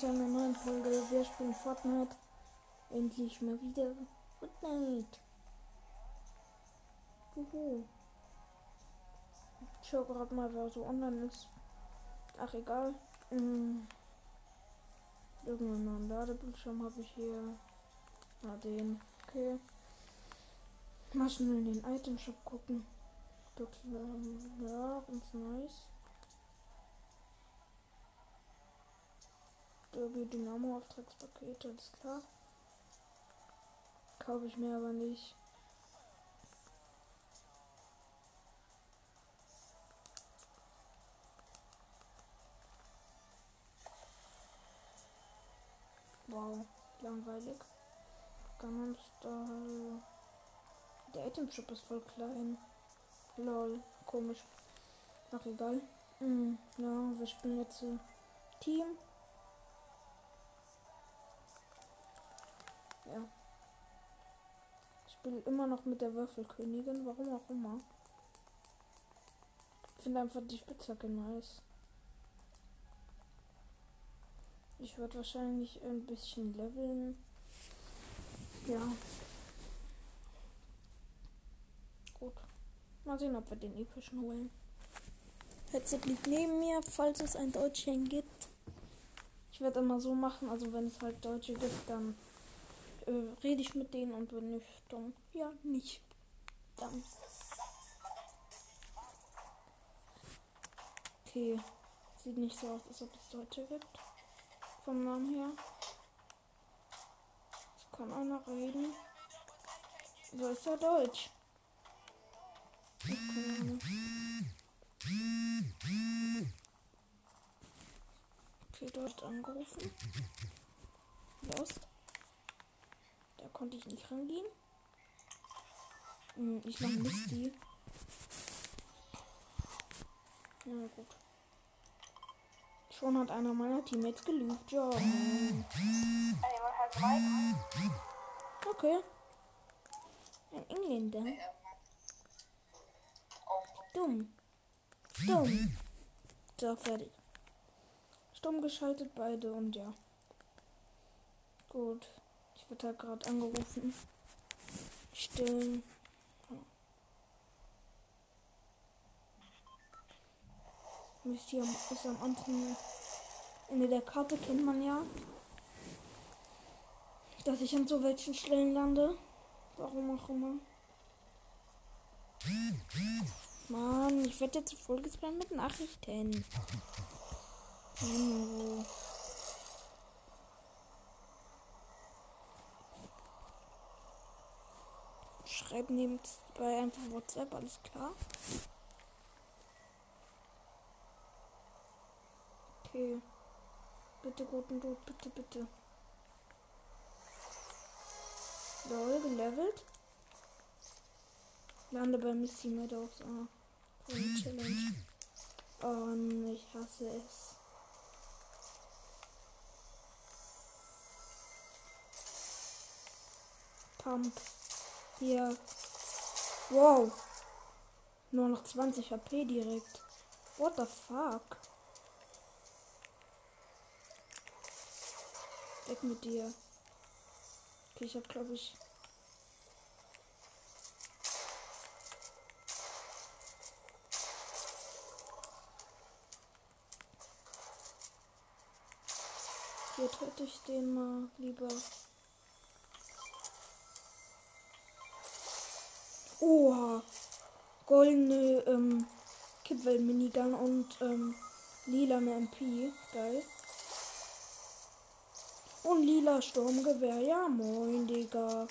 Zu einer neuen Folge. Wir spielen Fortnite. Endlich mal wieder Fortnite. Juhu. Ich schau gerade mal, wer so online ist. Ach, egal. Hm. Irgendeinen neuen Ladebildschirm habe ich hier. Na, den. Okay. Mal schnell in den Item Shop gucken. Das, ähm, ja, ganz nice. Derby Dynamo Auftragspaket, alles klar. Kaufe ich mir aber nicht. Wow, langweilig. Gangnam Style. Der Item Shop ist voll klein. Lol, komisch. Ach egal. Mm, ja, wir spielen jetzt Team. Ja. Ich spiele immer noch mit der Würfelkönigin, warum auch immer. Ich finde einfach die Spitzhacke nice. Ich werde wahrscheinlich ein bisschen leveln. Ja. Gut. Mal sehen, ob wir den epischen holen. Headset liegt neben mir, falls es ein Deutschchen gibt. Ich werde immer so machen, also wenn es halt Deutsche gibt, dann äh, rede ich mit denen und wenn nicht, dann ja nicht. Dann. Okay. Sieht nicht so aus, als ob es Deutsche gibt. Vom Namen her. Es kann einer reden. So ist er Deutsch. Okay. Okay, dort angerufen. Lost. Da konnte ich nicht rangehen. Hm, ich mache Misty. Na gut. Schon hat einer meiner Teammates gelügt. Ja. Okay. Ein Engländer. Dumm. Dumm. So, fertig. Stumm geschaltet beide und ja. Gut. Werde halt gerade angerufen. Stillen. Wisst ihr, ist am anderen Ende der Karte, kennt man ja. Dass ich an so welchen Stellen lande. Warum auch immer. Mann, ich werde jetzt vollgespammt mit Nachrichten. Oh. Schreiben nebenbei einfach WhatsApp, alles klar. Okay. Bitte guten Tod, bitte, bitte. Lol, gelevelt. Lande bei Missy Meadows. Ah, Challenge. Oh, ich hasse es. Pump. Hier. Wow. Nur noch 20 HP direkt. What the fuck? Weg mit dir. Okay, ich hab glaube ich. Hier töte ich den mal lieber. Oha. Goldene ähm, Kippwell-Minigun und ähm, lilane MP. Geil. Und lila Sturmgewehr. Ja, moin, Digga.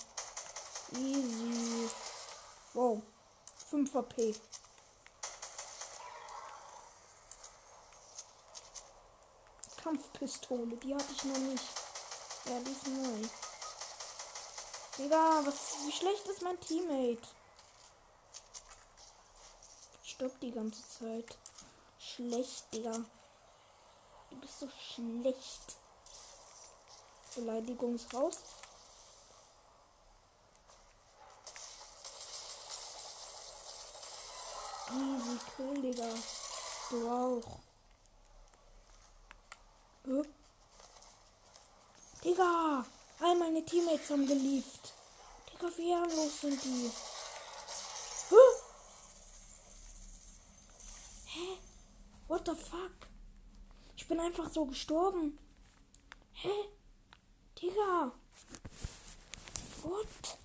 Easy. Wow. 5 HP. Kampfpistole. Die hatte ich noch nicht. Ja, die ist neu. Digga, was, wie schlecht ist mein Teammate? Stopp die ganze Zeit. Schlecht, Digga. Du bist so schlecht. Beleidigungsraus. Easy Kill, Digga. Du auch. Huh? Digga, all meine Teammates haben gelieft. Digga, wie ehrenlos sind die. Hä? What the fuck? Ich bin einfach so gestorben. Hä? Digga. What?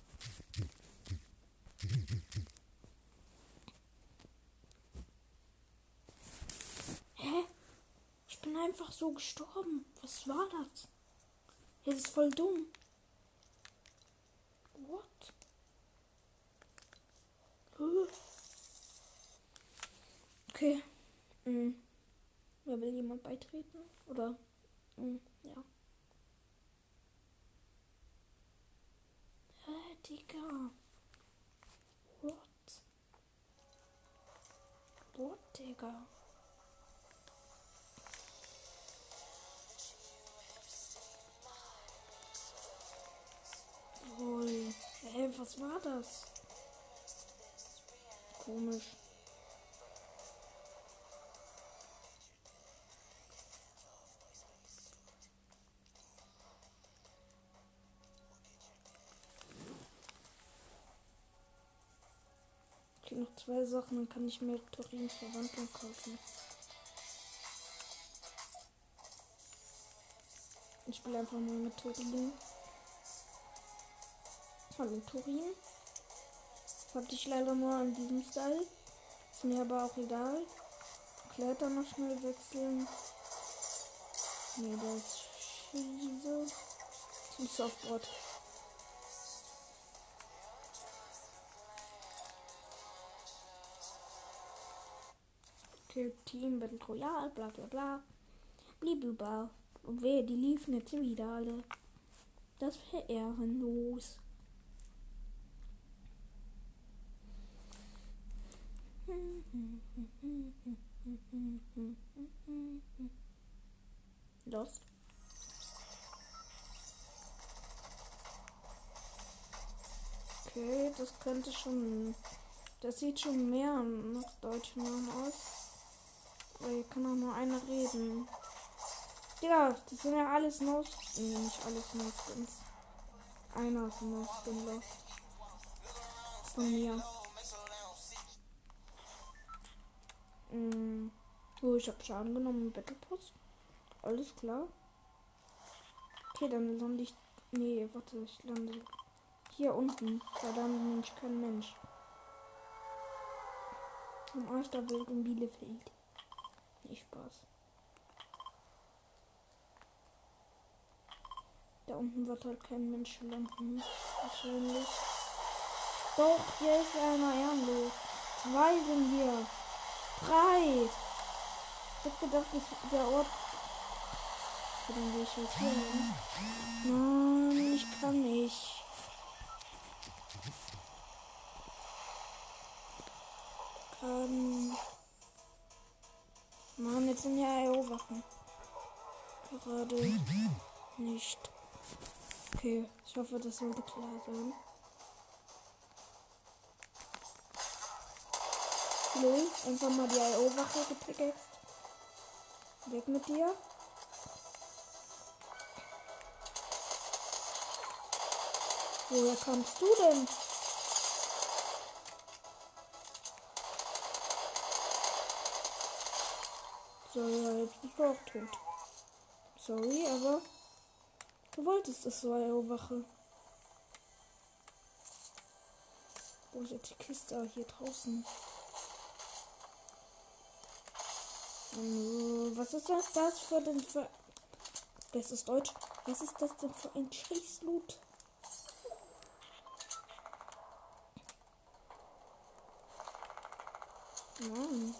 Hä? Ich bin einfach so gestorben. Was war das? Das ist voll dumm. What? Huh? Okay. Mhm. Wer will jemand beitreten? Oder? Mhm. Ja. Hä, Digga. What? What, Digga? Lol. Hä, was war das? Komisch. Okay, noch zwei Sachen, dann kann ich mir Torins Verwandlung kaufen. Ich spiele einfach nur mit Turin. Hallo Turin. Hatte ich leider nur an diesem Style. Ist mir aber auch egal. Kletter noch schnell wechseln. Nee, das ist Schieße. Zum Softboard. Okay, Team Battle Royale, bla bla bla. Blibüber. Und wehe, die liefen jetzt wieder alle. Das wäre ehrenlos. Los. Okay, das könnte schon. Das sieht schon mehr nach deutschen Namen aus. Aber hier kann auch nur einer reden. Ja, das sind ja alles no Nee, nicht alles no skins Einer ist no skin lost. Von mir. Mm. Oh, ich habe Schaden genommen Battle Pass. Alles klar. Okay, dann lande ich. Nee, warte, ich lande hier unten. Da landet nämlich kein Mensch. Im Arsch der Welt in Bielefeld. Nicht Spaß. Da unten wird halt kein Mensch landen. Wahrscheinlich. Doch, hier ist einer ehrenlos. Zwei sind hier. Drei. Ich hab gedacht, dass der Ort. Dann gehe ich jetzt hin. Nein, ich kann nicht. Kann. Mann, jetzt sind ja IO-Wachen. Gerade nicht. Okay, ich hoffe, das sollte klar sein. Lol, einfach mal die IO-Wache gepickaxt. Weg mit dir. Woher kommst du denn? So, ja, jetzt bist du auch tot. Sorry, aber du wolltest das so IO-Wache. Wo ist jetzt die Kiste? Ah, hier draußen. Was ist das, das für den für Das ist Deutsch. Was ist das denn für ein Schießloot? Mann.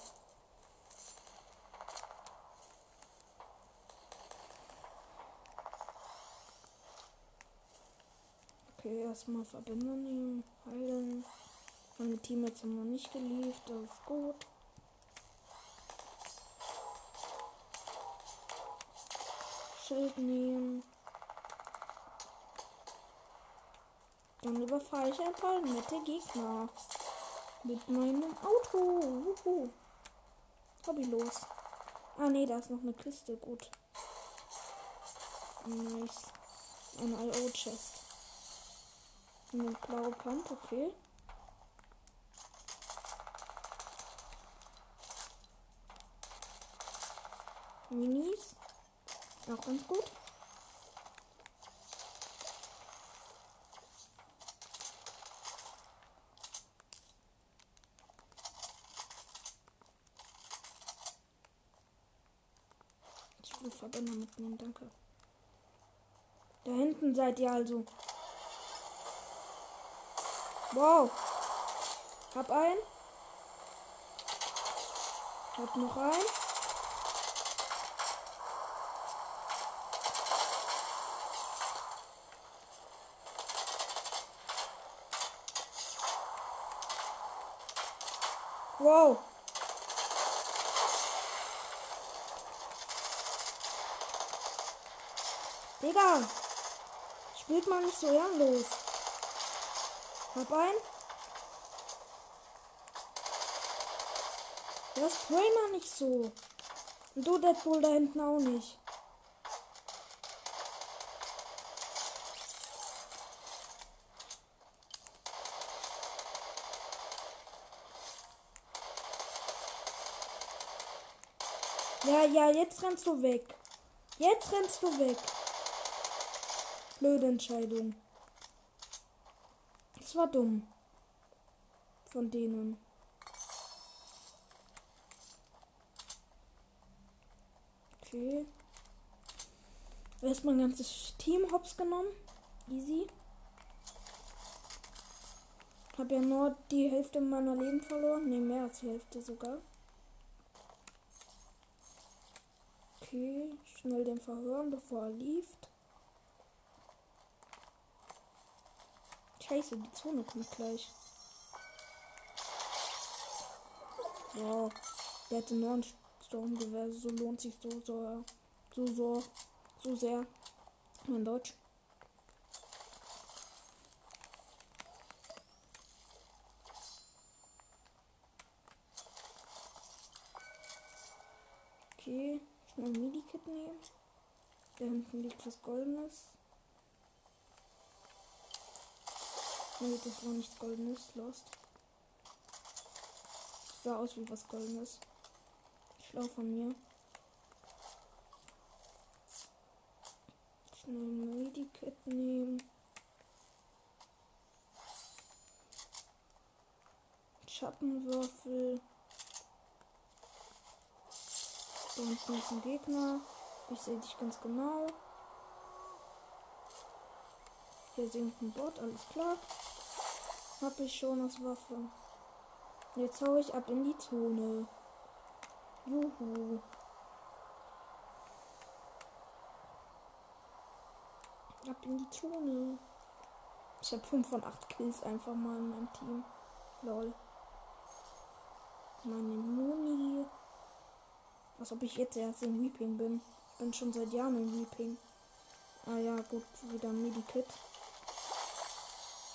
Erstmal Verbindung nehmen, heilen. Meine Teammates haben noch nicht geliefert, das ist gut. Schild nehmen. Dann überfahre ich ein paar nette Gegner. Mit meinem Auto. Wuhu. Hobbylos. Ah nee, da ist noch eine Kiste. Gut. Nice. Eine IO-Chest. Eine blaue Pump, okay. Minis. Auch ganz gut. Ich will Verbänder mitnehmen, danke. Da hinten seid ihr also. Wow. Hab einen. Hab noch einen. Wow. Digga. Spielt man nicht so ehrenlos. Hab ein. Das spray man nicht so. Und du Deadpool da hinten auch nicht. Ja, ja, jetzt rennst du weg. Jetzt rennst du weg. Blöde Entscheidung. War dumm. Von denen. Okay. Erstmal ein ganzes Team hops genommen. Easy. Hab ja nur die Hälfte meiner Leben verloren. Ne, mehr als die Hälfte sogar. Okay, schnell den verhören, bevor er lief. Scheiße, die Zone kommt gleich. Wow, der hatte nur ein Sturmgewehr, so lohnt sich so, so, so, so, so sehr. Mein Deutsch. Okay. Schnell ein Medikit nehmen. Da hinten liegt was Goldenes. Nee, das war nichts Goldenes. Lost. Sah aus wie was Goldenes. Schlau von mir. Schnell ein Medikit nehmen. Schattenwürfel. Da unten ist ein Gegner. Ich sehe dich ganz genau. Hier sinkt ein Bot, alles klar. Hab ich schon als Waffe. Jetzt hau ich ab in die Zone. Juhu. Ab in die Zone. Ich habe 5 von 8 Kills einfach mal in meinem Team. Lol. Meine Muni. Als ob ich jetzt erst in Weeping bin. Bin schon seit Jahren in Weeping. Ah ja, gut, wieder Medikit.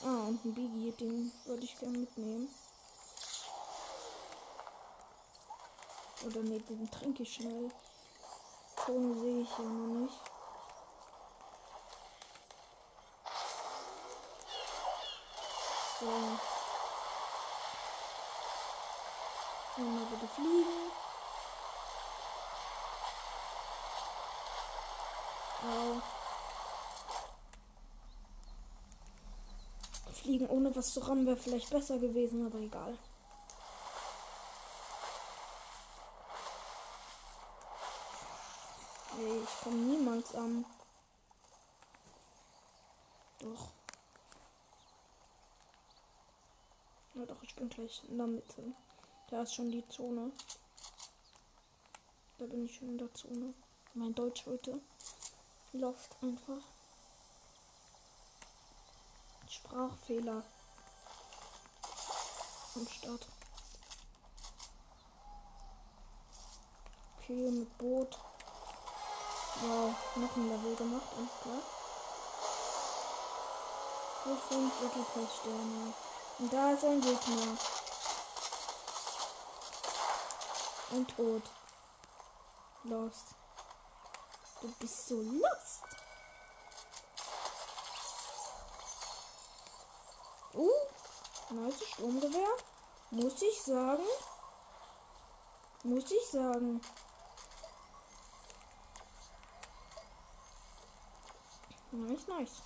Ah, und ein Biggie, den würde ich gerne mitnehmen. Oder ne, den trinke ich schnell. Zone sehe ich ja noch nicht. So. Einmal bitte fliegen. Au. Fliegen ohne was zu rammen wäre vielleicht besser gewesen, aber egal. Ey, ich komme niemals an. Doch. Ja doch, ich bin gleich in der Mitte. Da ist schon die Zone. Da bin ich schon in der Zone. Mein Deutsch heute. Lost einfach. Sprachfehler. Am Start. Okay, mit Boot. Wow, noch ein Level gemacht, alles klar. Wo sind Sterne? Und da ist ein Gegner. Ein Tod. Lost. Du bist so lost. Nice Sturmgewehr. Muss ich sagen. Muss ich sagen. Nice, nice.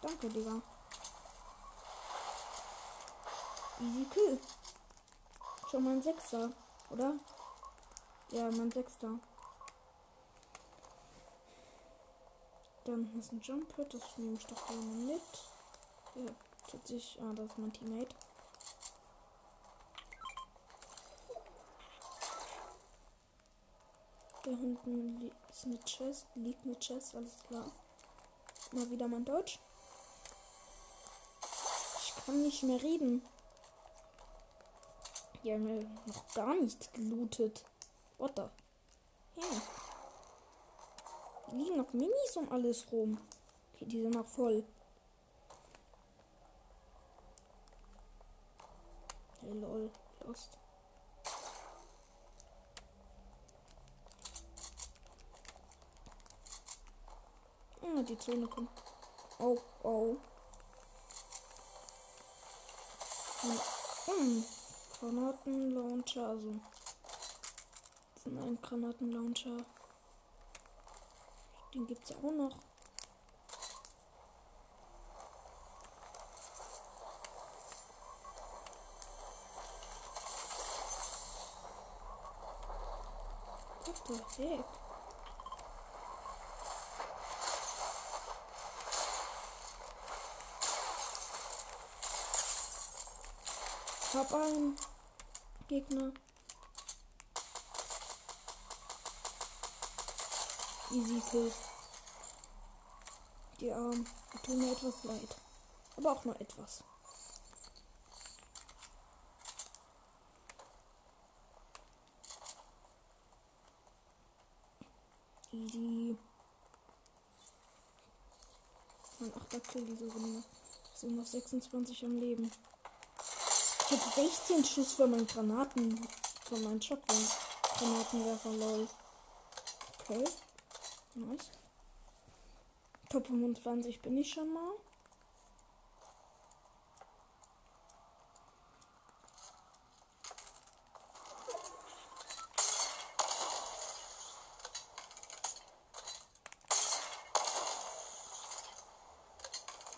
Danke, Digga. Easy Kill. Schon mein Sechster, oder? Ja, mein Sechster. Dann ist ein Jumper, das nehme ich doch gerne mit. Ja, sich. Ah, das ist mein Teammate. Da hinten ist eine Chest, liegt eine Chest, alles klar. Mal wieder mein Deutsch. Ich kann nicht mehr reden. Die haben ja noch gar nichts gelootet. What the? Ja. Liegen noch Minis um alles rum. Okay, die sind noch voll. Lol. Lost. Ah, die Zone kommt. Oh, oh. Hm. Granatenlauncher, also. Das ist ein Granatenlauncher. Den gibt's ja auch noch. Heck? Ich hab einen Gegner. Easy Kill. Die Armen. Die tun mir etwas leid. Aber auch nur etwas. Easy. Mein 8. Kill diese Runde. Sind noch 26 am Leben. Ich habe 16 Schuss von meinen Granaten. Von meinen Shotgun. Granatenwerfer, lol. Okay. Nice. Top 25 bin ich schon mal.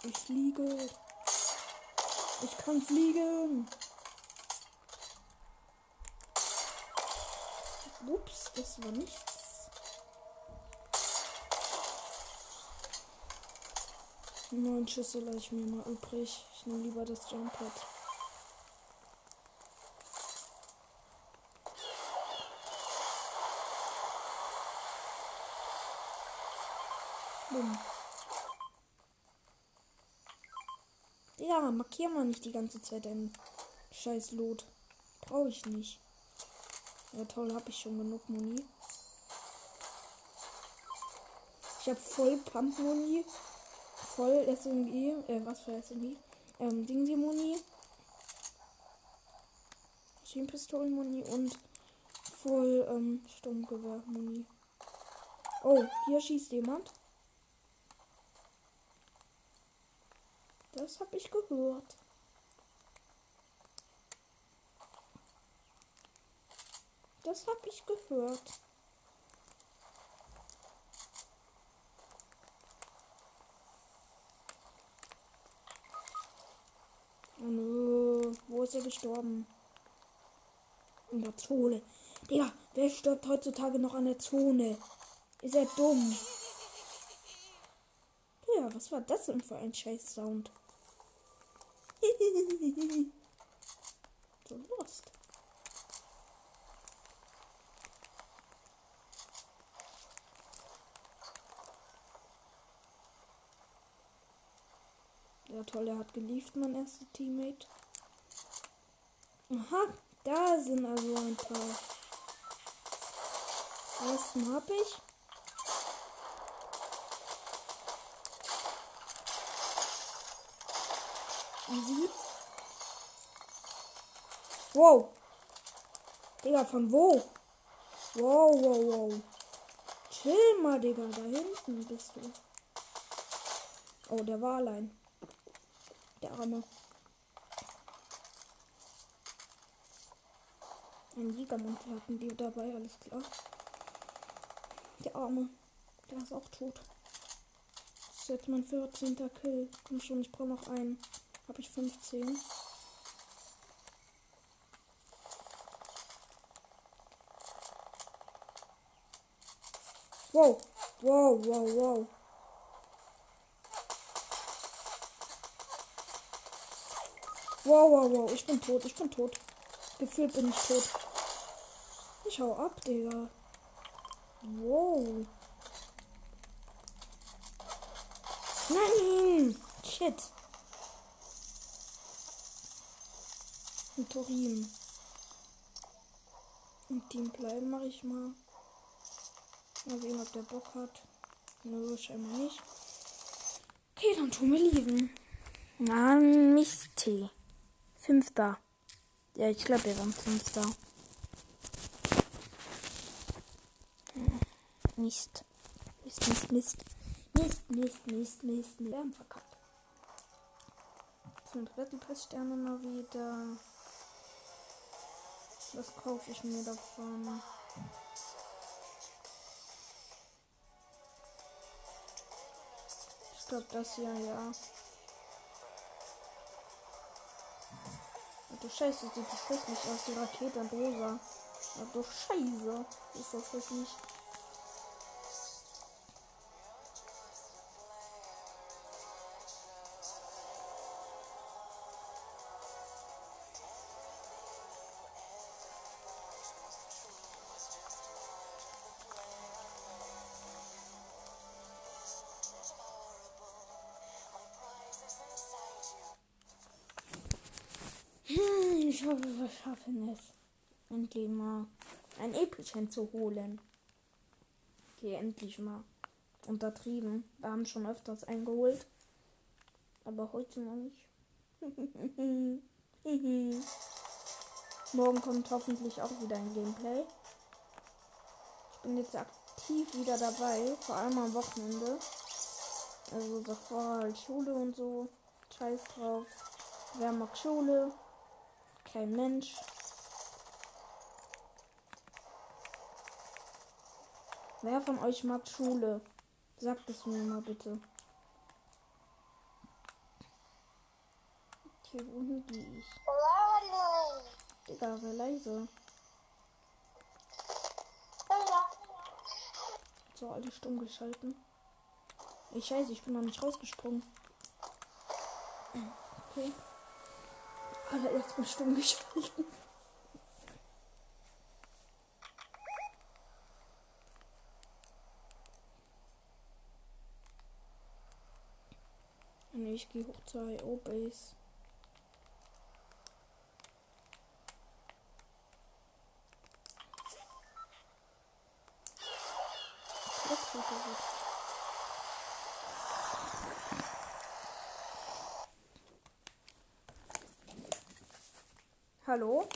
Ich fliege. Ich kann fliegen. Ups, das war nichts. Neun Schüsse lasse ich mir mal übrig. Ich nehme lieber das Jump Pad. Ja, markier mal nicht die ganze Zeit deinen scheiß Lot. Brauche ich nicht. Ja toll, habe ich schon genug Muni. Ich habe voll Pump-Muni voll SMG, äh, was für SMG? Ähm, Dingsi-Muni. Schienenpistolen-Muni und voll, ähm, Sturmgewehr-Muni. Oh, hier schießt jemand. Das habe ich gehört. Das habe ich gehört. Oh. Wo ist er gestorben? In der Zone. Digga, wer stirbt heutzutage noch an der Zone? Ist er dumm? Ja, was war das denn für ein Scheiß-Sound? so lost. Ja, toll, er hat geliefert, mein erster Teammate. Aha, da sind also ein paar. Ersten hab ich. Easy. Wow. Digga, von wo? Wow, wow, wow. Chill mal, Digga. Da hinten bist du. Oh, der war allein. Der Arme. Ein Jägermantel hatten die dabei, alles klar. Der Arme. Der ist auch tot. Das ist jetzt mein 14. Kill. Komm schon, ich brauche noch einen. Habe ich 15. Wow. Wow, wow, wow. Wow, wow, wow. Ich bin tot, ich bin tot. Gefühlt bin ich tot. Ich hau ab, Digga. Wow. Nein! Shit. Ein Turin. Im Team bleiben mache ich mal. Mal sehen, ob der Bock hat. Nö, scheinbar nicht. Okay, dann tun wir lieben. Na, Mist. Fünfter. Ja, ich glaube, wir waren Fünfter. Hm, Mist. Mist, Mist, Mist. Mist, Mist, Mist, Mist. Wir haben verkackt. Zum dritten Presssterne mal wieder. Was kaufe ich mir davon? Ich glaube, das hier, ja. Ach du Scheiße, sieht das hässlich aus, die Rakete und rosa. Ach du Scheiße, ist das hässlich. Ich hoffe, wir schaffen es. Endlich mal ein Epichen zu holen. Okay, endlich mal. Untertrieben. Wir haben schon öfters eingeholt. Aber heute noch nicht. Morgen kommt hoffentlich auch wieder ein Gameplay. Ich bin jetzt aktiv wieder dabei, vor allem am Wochenende. Also davor halt Schule und so. Scheiß drauf. Wer mag Schule? Kein Mensch. Wer von euch mag Schule? Sagt es mir mal bitte. Okay, wohin gehe ich? Digga, sei leise. So, alle stumm geschalten. Ey, scheiße, ich bin noch nicht rausgesprungen. Okay. Alle erstmal stumm geschalten. Ich gehe hoch zur IO-Base. Hallo?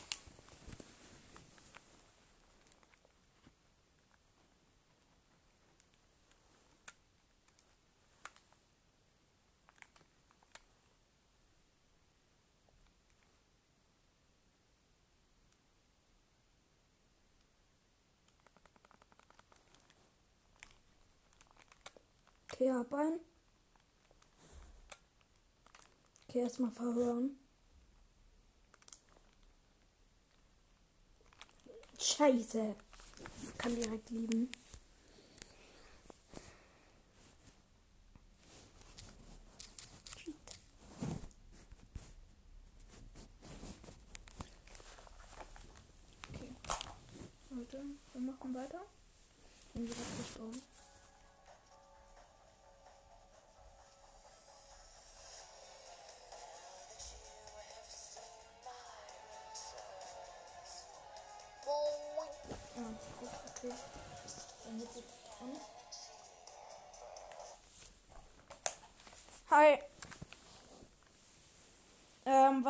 Okay, hab ein. Okay, erstmal verhören. Scheiße. Kann direkt lieben.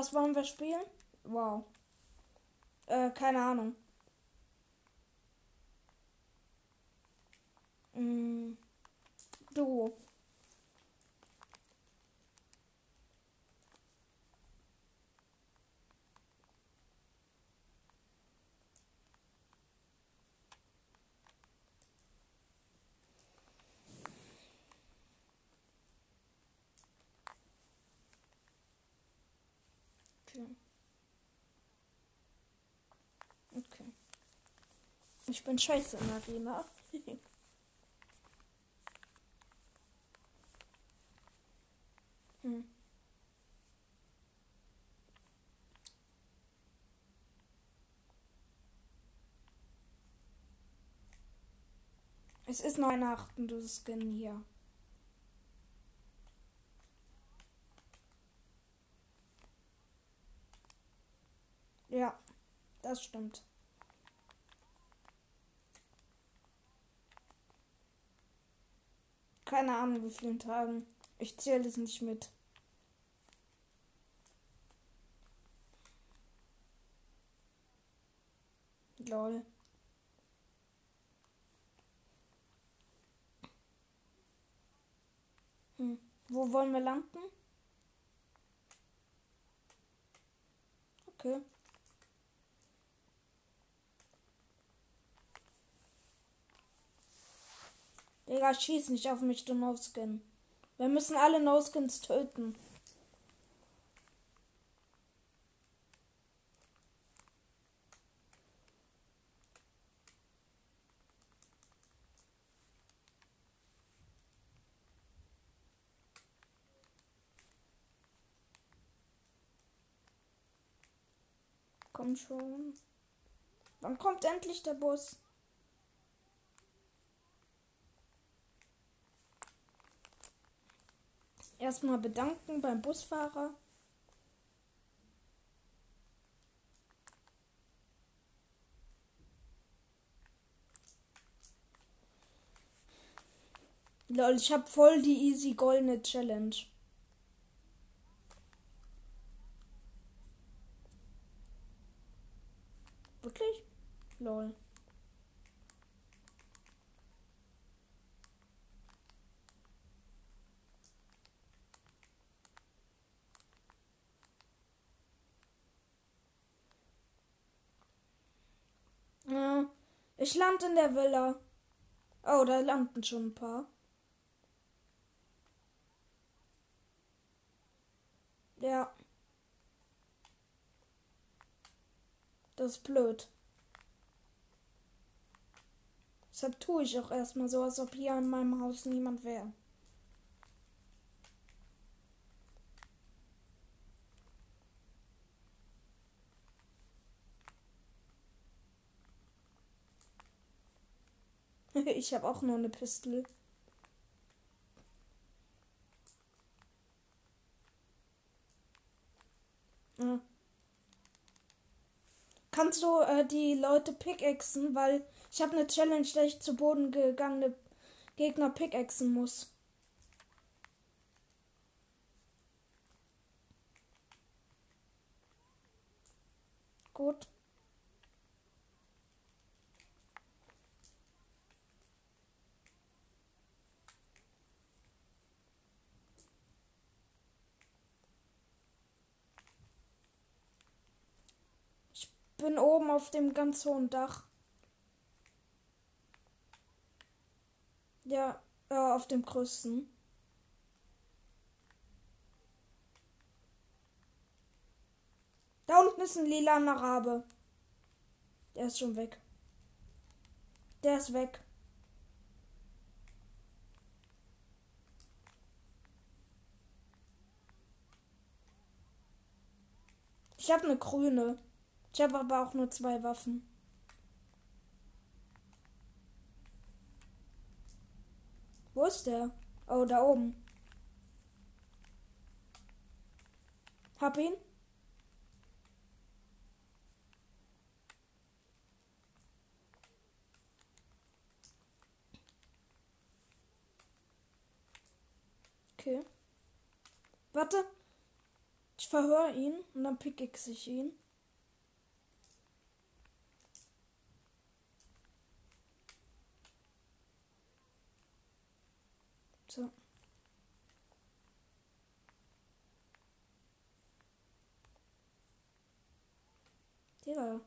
Was wollen wir spielen? Wow. Äh, keine Ahnung. Mm, Duo. Okay. Okay. Ich bin scheiße in Arena. hm. Es ist Weihnachten, du Skin hier. Ja, das stimmt. Keine Ahnung, wie vielen Tagen. Ich zähle es nicht mit. Lol. Hm. Wo wollen wir landen? Okay. Digga, schieß nicht auf mich, du No-Skin. Wir müssen alle No-Skins töten. Komm schon. Wann kommt endlich der Bus? Erstmal bedanken beim Busfahrer. Lol, ich hab voll die easy goldene Challenge. Wirklich? Lol. Ja, ich lande in der Villa. Oh, da landen schon ein paar. Ja. Das ist blöd. Deshalb tue ich auch erstmal so, als ob hier in meinem Haus niemand wäre. ich habe auch nur eine Pistole. Ja. Kannst du äh, die Leute pickaxen, weil ich habe eine Challenge, dass ich zu Boden gegangene Gegner pickaxen muss. Gut. Bin oben auf dem ganz hohen Dach. Ja, ja, auf dem größten. Da unten ist ein lilaner Rabe. Der ist schon weg. Der ist weg. Ich habe eine grüne. Ich habe aber auch nur zwei Waffen. Wo ist der? Oh, da oben. Hab ihn. Okay. Warte. Ich verhöre ihn und dann pick ich ihn. So. Digga.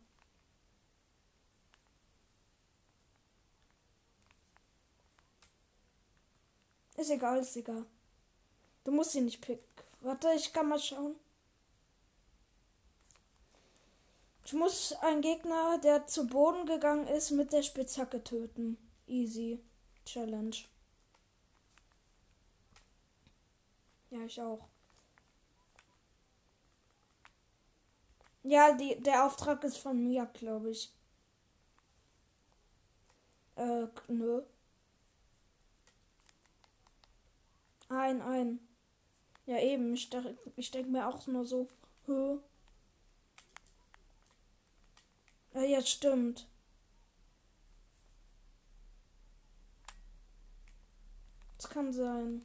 Ist egal, ist egal. Du musst ihn nicht picken. Warte, ich kann mal schauen. Ich muss einen Gegner, der zu Boden gegangen ist, mit der Spitzhacke töten. Easy. Challenge. Ja, ich auch. Ja, die, der Auftrag ist von mir, glaube ich. Äh, nö. Ein, ein. Ja, eben. Ich, ich denke mir auch nur so. Hö. Ja, jetzt stimmt. Das kann sein.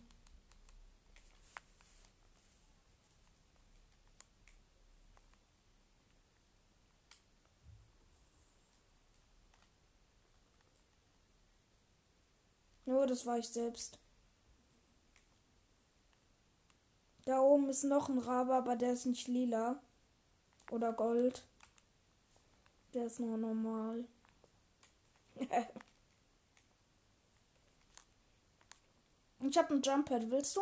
Nur, das war ich selbst. Da oben ist noch ein Rabe, aber der ist nicht lila. Oder Gold. Der ist nur normal. ich habe ein Jump Pad. Willst du?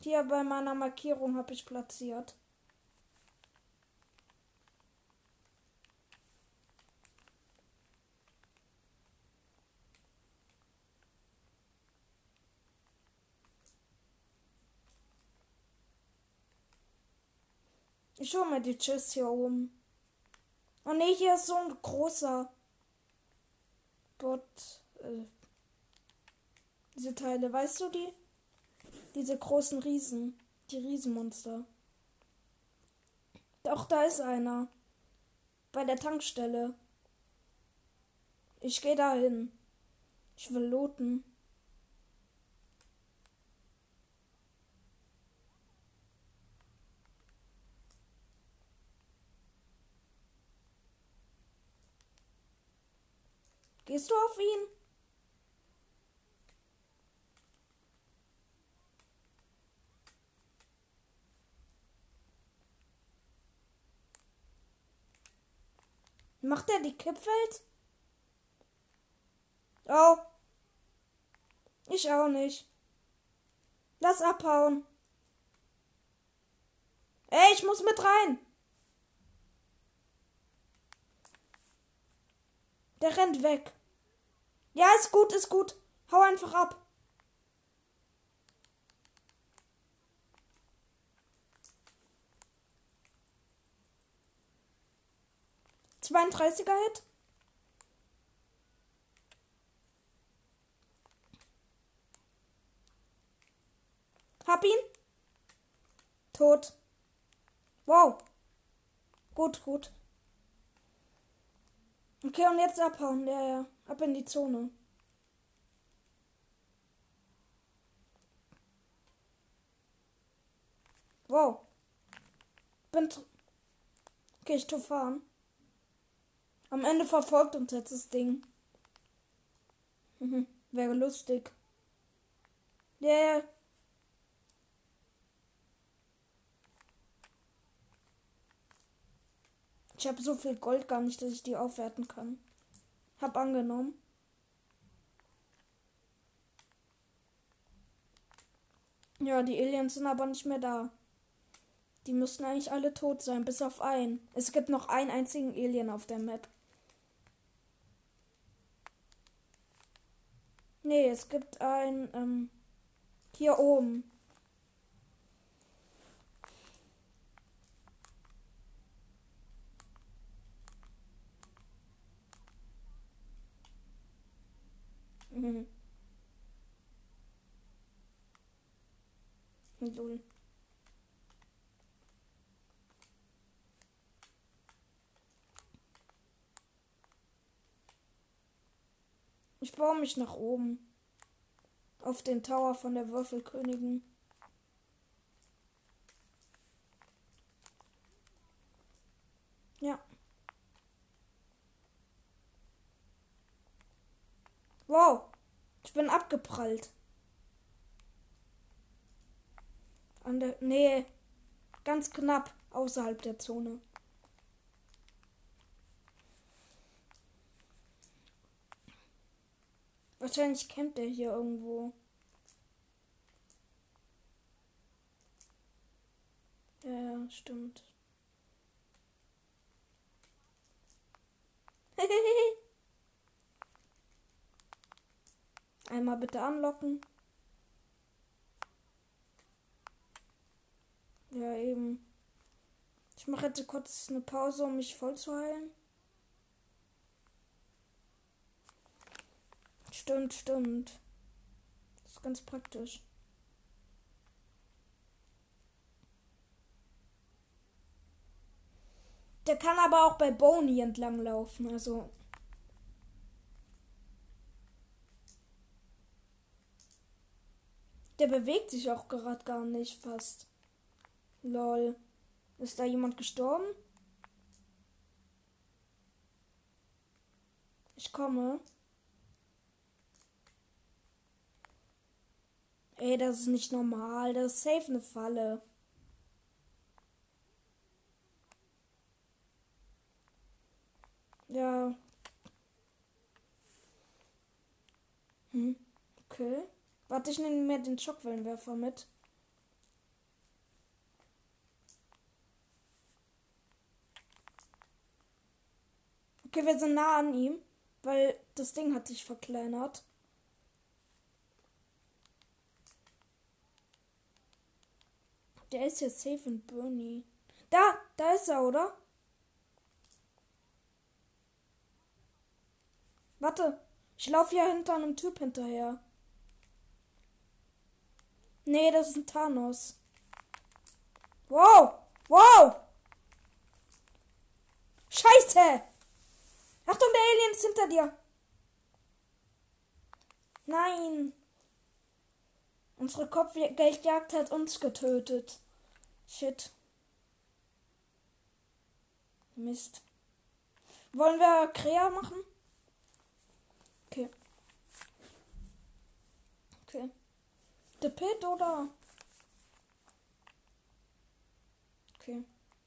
Hier bei meiner Markierung habe ich platziert. Ich schau mal die Chests hier oben. Oh ne, hier ist so ein großer Bot. Äh, diese Teile, weißt du die? Diese großen Riesen. Die Riesenmonster. Doch, da ist einer. Bei der Tankstelle. Ich gehe da hin. Ich will looten. Gehst du auf ihn? Macht er die Kippwelt? Oh. Ich auch nicht. Lass abhauen. Ey, ich muss mit rein. Der rennt weg. Ja, ist gut, ist gut. Hau einfach ab. Zweiunddreißiger Hit. Hab ihn. Tot. Wow. Gut, gut. Okay, und jetzt abhauen. Ja, ja. Ab in die Zone. Wow. Bin. Okay, ich tu fahren. Am Ende verfolgt uns jetzt das Ding. Wäre lustig. Ja, yeah. Ich habe so viel Gold gar nicht, dass ich die aufwerten kann. Hab angenommen. Ja, die Aliens sind aber nicht mehr da. Die müssten eigentlich alle tot sein, bis auf einen. Es gibt noch einen einzigen Alien auf der Map. Nee, es gibt ein ähm, hier oben. Mhm. Lol. Ich baue mich nach oben. Auf den Tower von der Würfelkönigin. Ja. Wow. Ich bin abgeprallt. An der. Nee. Ganz knapp außerhalb der Zone. Wahrscheinlich kennt er hier irgendwo. Ja, stimmt. Einmal bitte anlocken. Ja, eben. Ich mache jetzt kurz eine Pause, um mich voll zu heilen. Stimmt, stimmt. Das ist ganz praktisch. Der kann aber auch bei Boney entlang laufen, also. Der bewegt sich auch gerade gar nicht fast. Lol. Ist da jemand gestorben? Ich komme. Ey, das ist nicht normal. Das ist safe eine Falle. Ja. Hm. Okay. Warte, ich nehme mir den Schockwellenwerfer mit. Okay, wir sind nah an ihm, weil das Ding hat sich verkleinert. Der ist ja safe in Bernie. Da, da ist er, oder? Warte, ich laufe ja hinter einem Typ hinterher. Nee, das ist ein Thanos. Wow! Wow! Scheiße! Achtung, der Alien ist hinter dir. Nein. Unsere Kopfgeldjagd hat uns getötet. Shit. Mist. Wollen wir Krea machen? Okay. Okay. The Pit oder? Okay.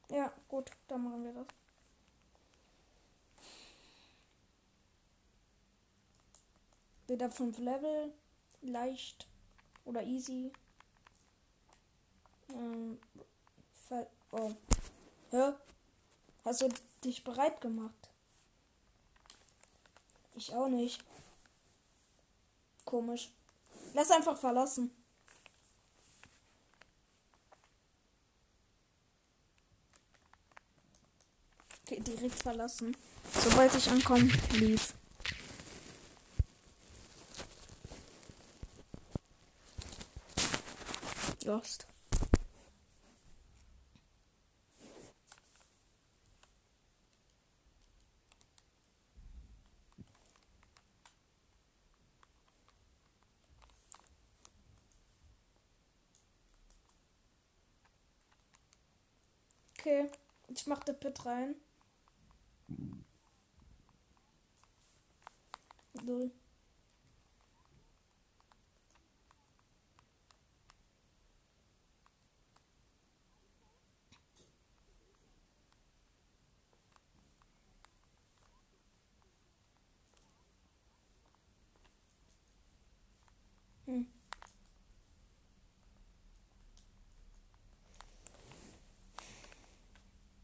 Ja, gut, dann machen wir das. Wieder fünf Level. Leicht. Oder easy. Ähm, oh. Hä? Hast du dich bereit gemacht? Ich auch nicht. Komisch. Lass einfach verlassen. Direkt verlassen. Sobald ich ankomme, lief. Lost. Okay, ich mach den Pit rein. Null. Hm.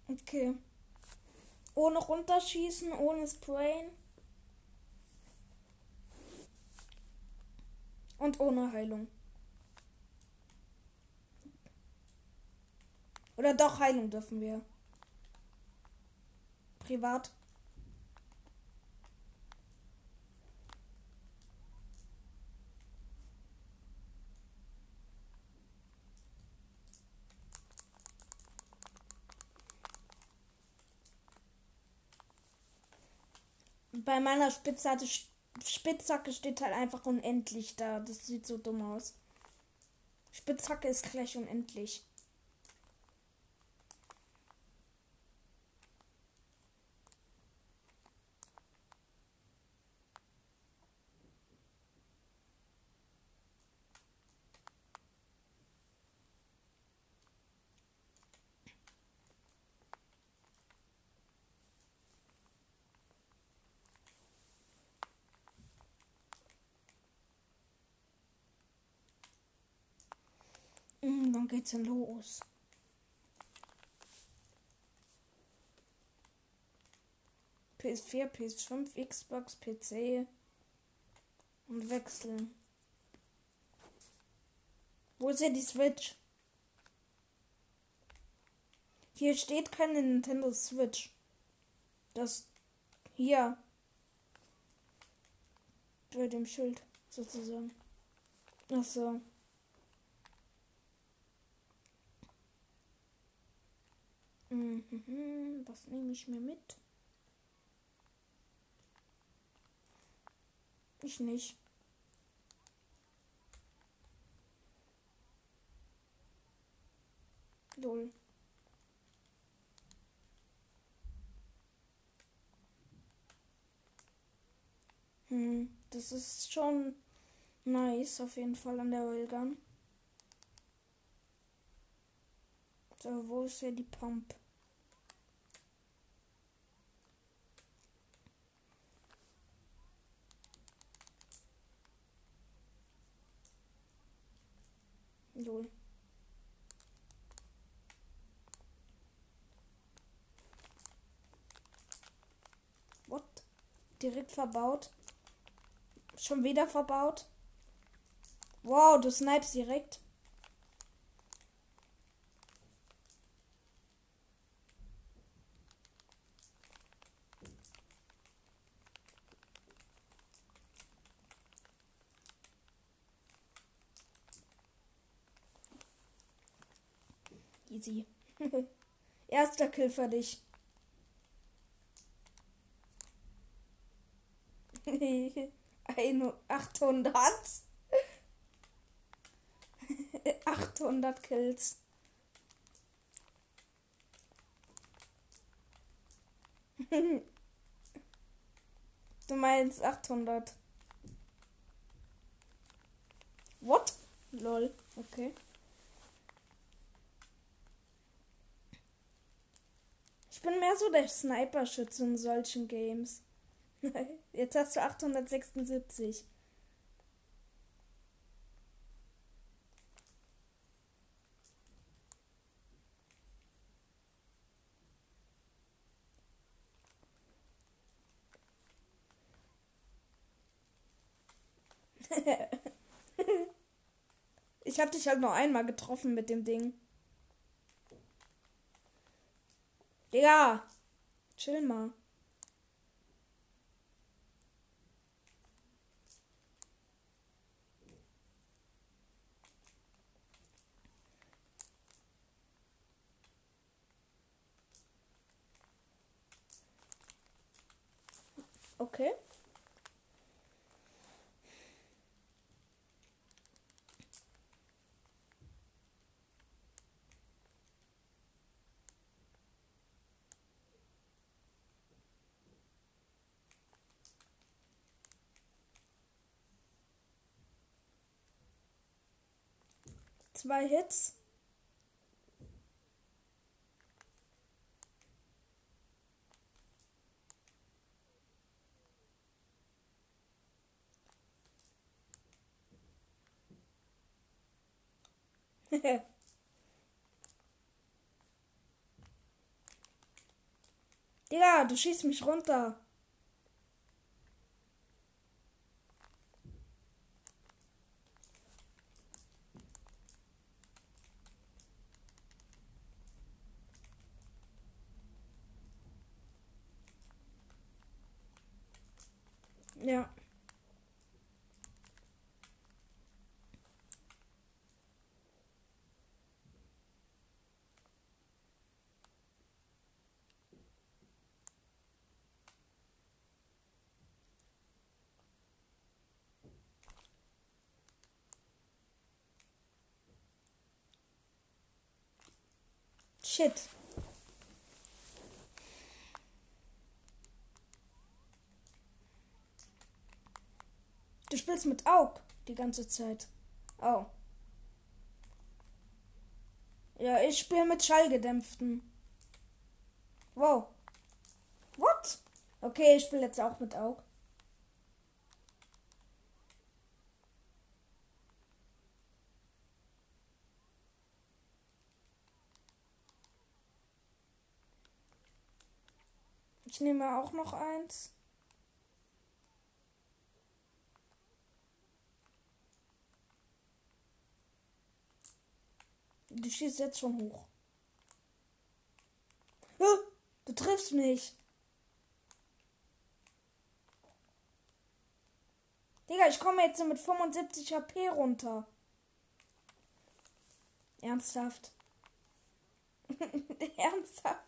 Okay. Ohne runterschießen, ohne Sprayen. Und ohne Heilung. Oder doch Heilung dürfen wir. Privat. Bei meiner Spitzhacke, Spitzhacke steht halt einfach unendlich da. Das sieht so dumm aus. Spitzhacke ist gleich unendlich. geht's denn los? PS4, PS5, Xbox, PC und wechseln. Wo ist ja die Switch? Hier steht keine Nintendo Switch. Das hier bei dem Schild sozusagen. Ach so. Was nehme ich mir mit? Ich nicht. Lol. Hm, das ist schon nice auf jeden Fall an der Railgun. So, wo ist ja die Pump? Lol. What? Direkt verbaut. Schon wieder verbaut. Wow, du snipest direkt. Easy. Erster Kill für dich. 800. 800 Kills. du meinst 800. What? Lol. Okay. Ich bin mehr so der Sniper-Schütze in solchen Games. Jetzt hast du 876. ich hab dich halt noch einmal getroffen mit dem Ding. Digga, chill mal. Okay. Zwei Hits. Digga, du schießt mich runter. Ja. Shit. Spielst mit Aug die ganze Zeit. Oh. Ja, ich spiele mit Schallgedämpften. Wow. What? Okay, ich spiele jetzt auch mit Aug. Ich nehme auch noch eins. Du schießt jetzt schon hoch. Du triffst mich. Digga, ich komme jetzt mit 75 HP runter. Ernsthaft. Ernsthaft.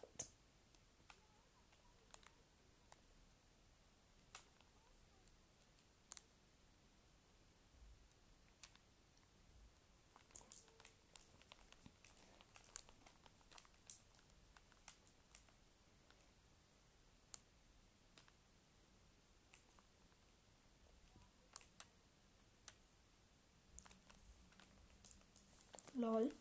Lol.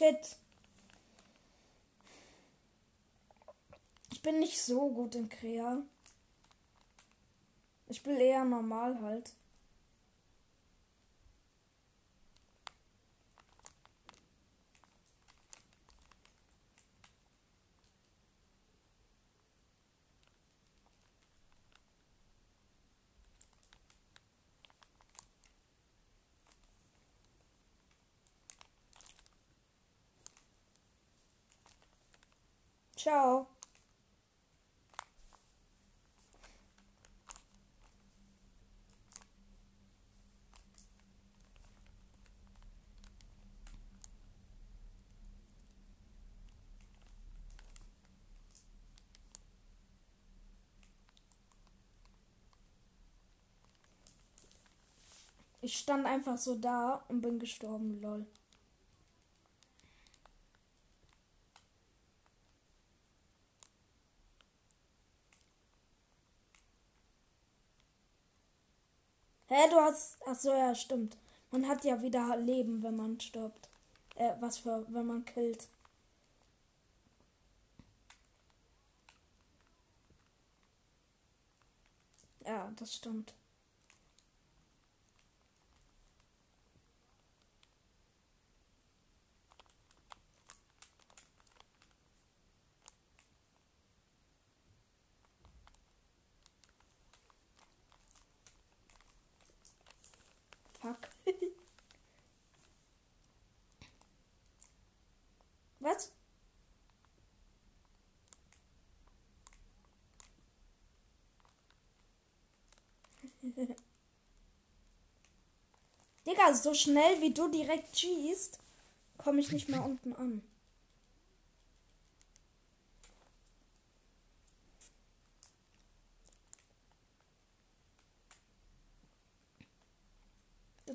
Shit. Ich bin nicht so gut in Krea. Ich bin eher normal halt. Ciao. Ich stand einfach so da und bin gestorben, lol. Hä, du hast. Ach so, ja, stimmt. Man hat ja wieder Leben, wenn man stirbt. Äh, was für, wenn man killt. Ja, das stimmt. Fuck. Was? Digga, so schnell wie du direkt schießt, komme ich nicht mehr unten an.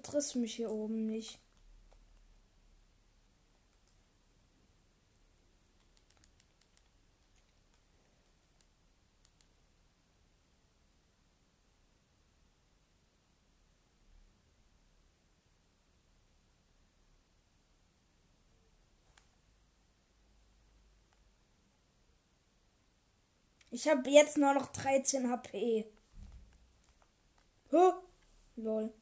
Triffst mich hier oben nicht. Ich habe jetzt nur noch 13 HP. Huh? Lol.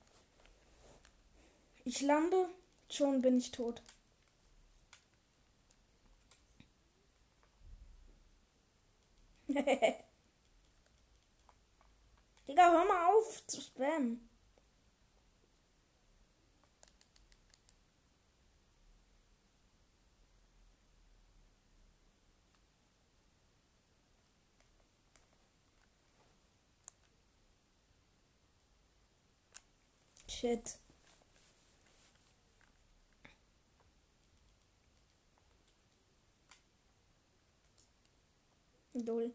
Ich lande, schon bin ich tot. Digga, hör mal auf zu spammen. Shit. Idol.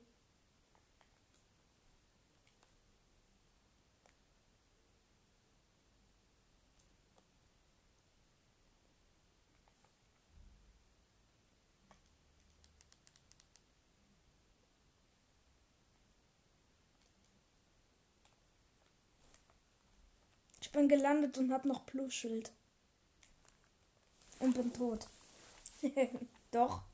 Ich bin gelandet und hab noch Plusschild. Und bin tot. Doch.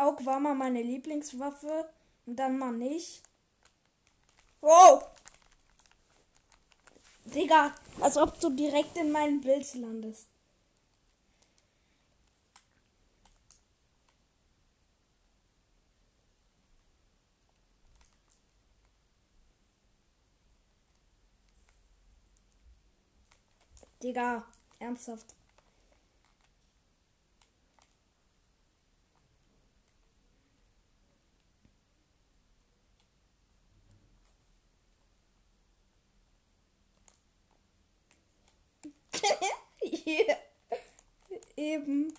Aug war mal meine Lieblingswaffe und dann mal nicht. Wow! Digga, als ob du direkt in meinem Bild landest. Digga, ernsthaft. yeah. Eben.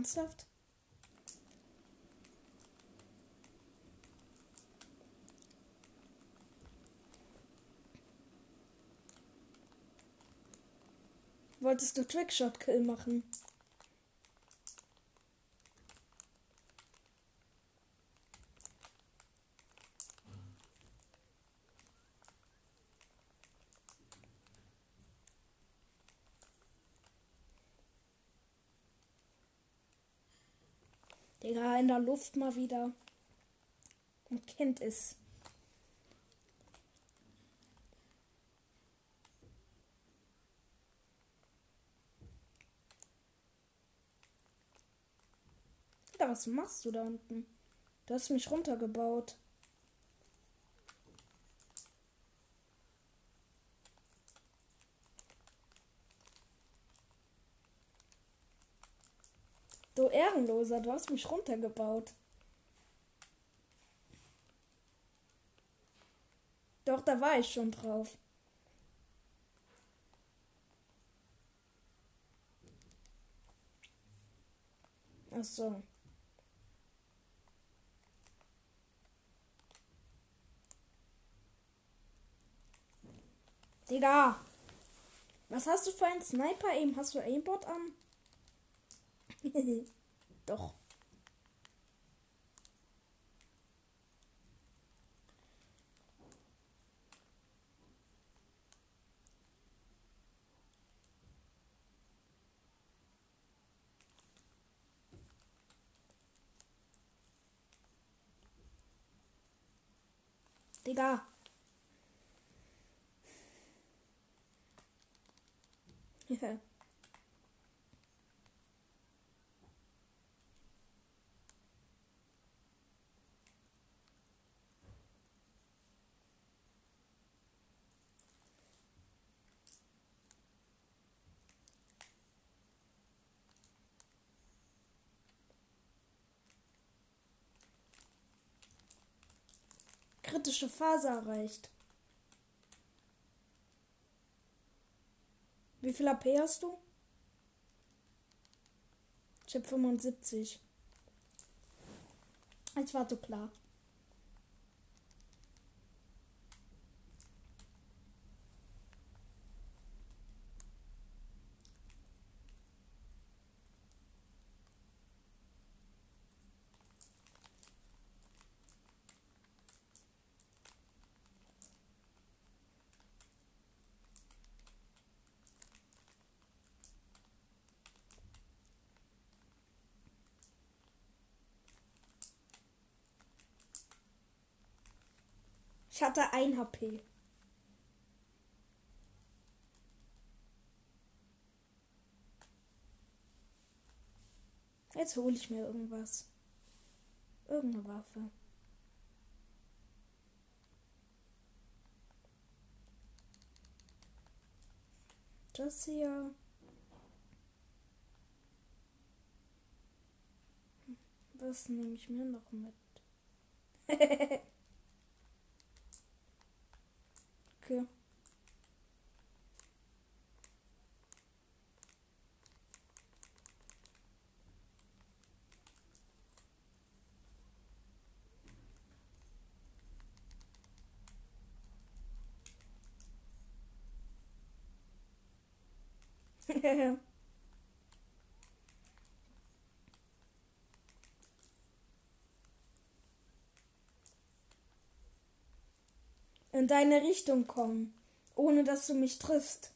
Ernsthaft? Wolltest du Trickshot-Kill machen? Digga, in der Luft mal wieder. Man kennt es. Was machst du da unten? Du hast mich runtergebaut. Du Ehrenloser, du hast mich runtergebaut. Doch, da war ich schon drauf. Ach so. Digga. Was hast du für einen Sniper eben? Hast du Aimbot an? Doch. Digga. Ja. Kritische Phase erreicht. Wie viel AP hast du? Ich hab 75. Jetzt war so klar. Ich hatte ein HP. Jetzt hole ich mir irgendwas. Irgendeine Waffe. Das hier. Was nehme ich mir noch mit? okay. In deine Richtung kommen, ohne dass du mich triffst.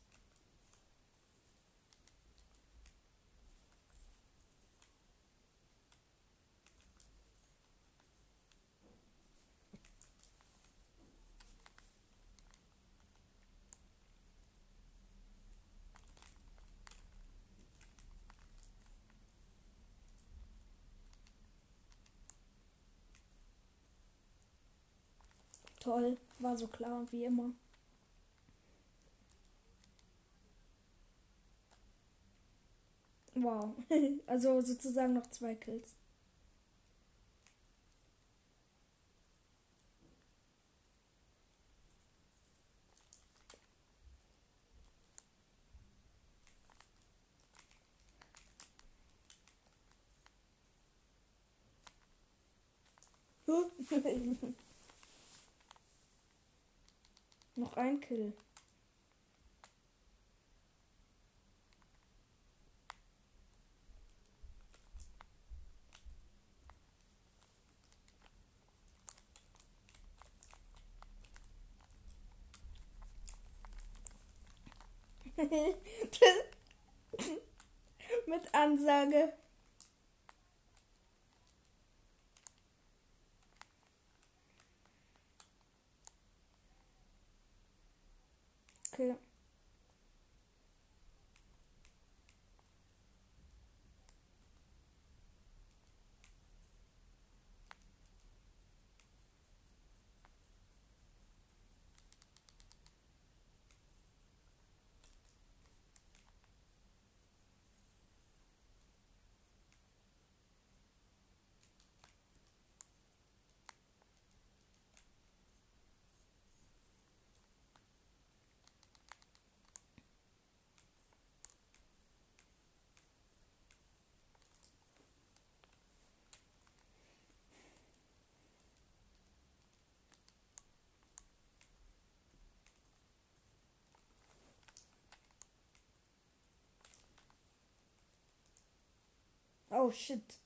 Toll, war so klar wie immer. Wow, also sozusagen noch zwei Kills. Noch ein Kill. Mit Ansage. Oh shit.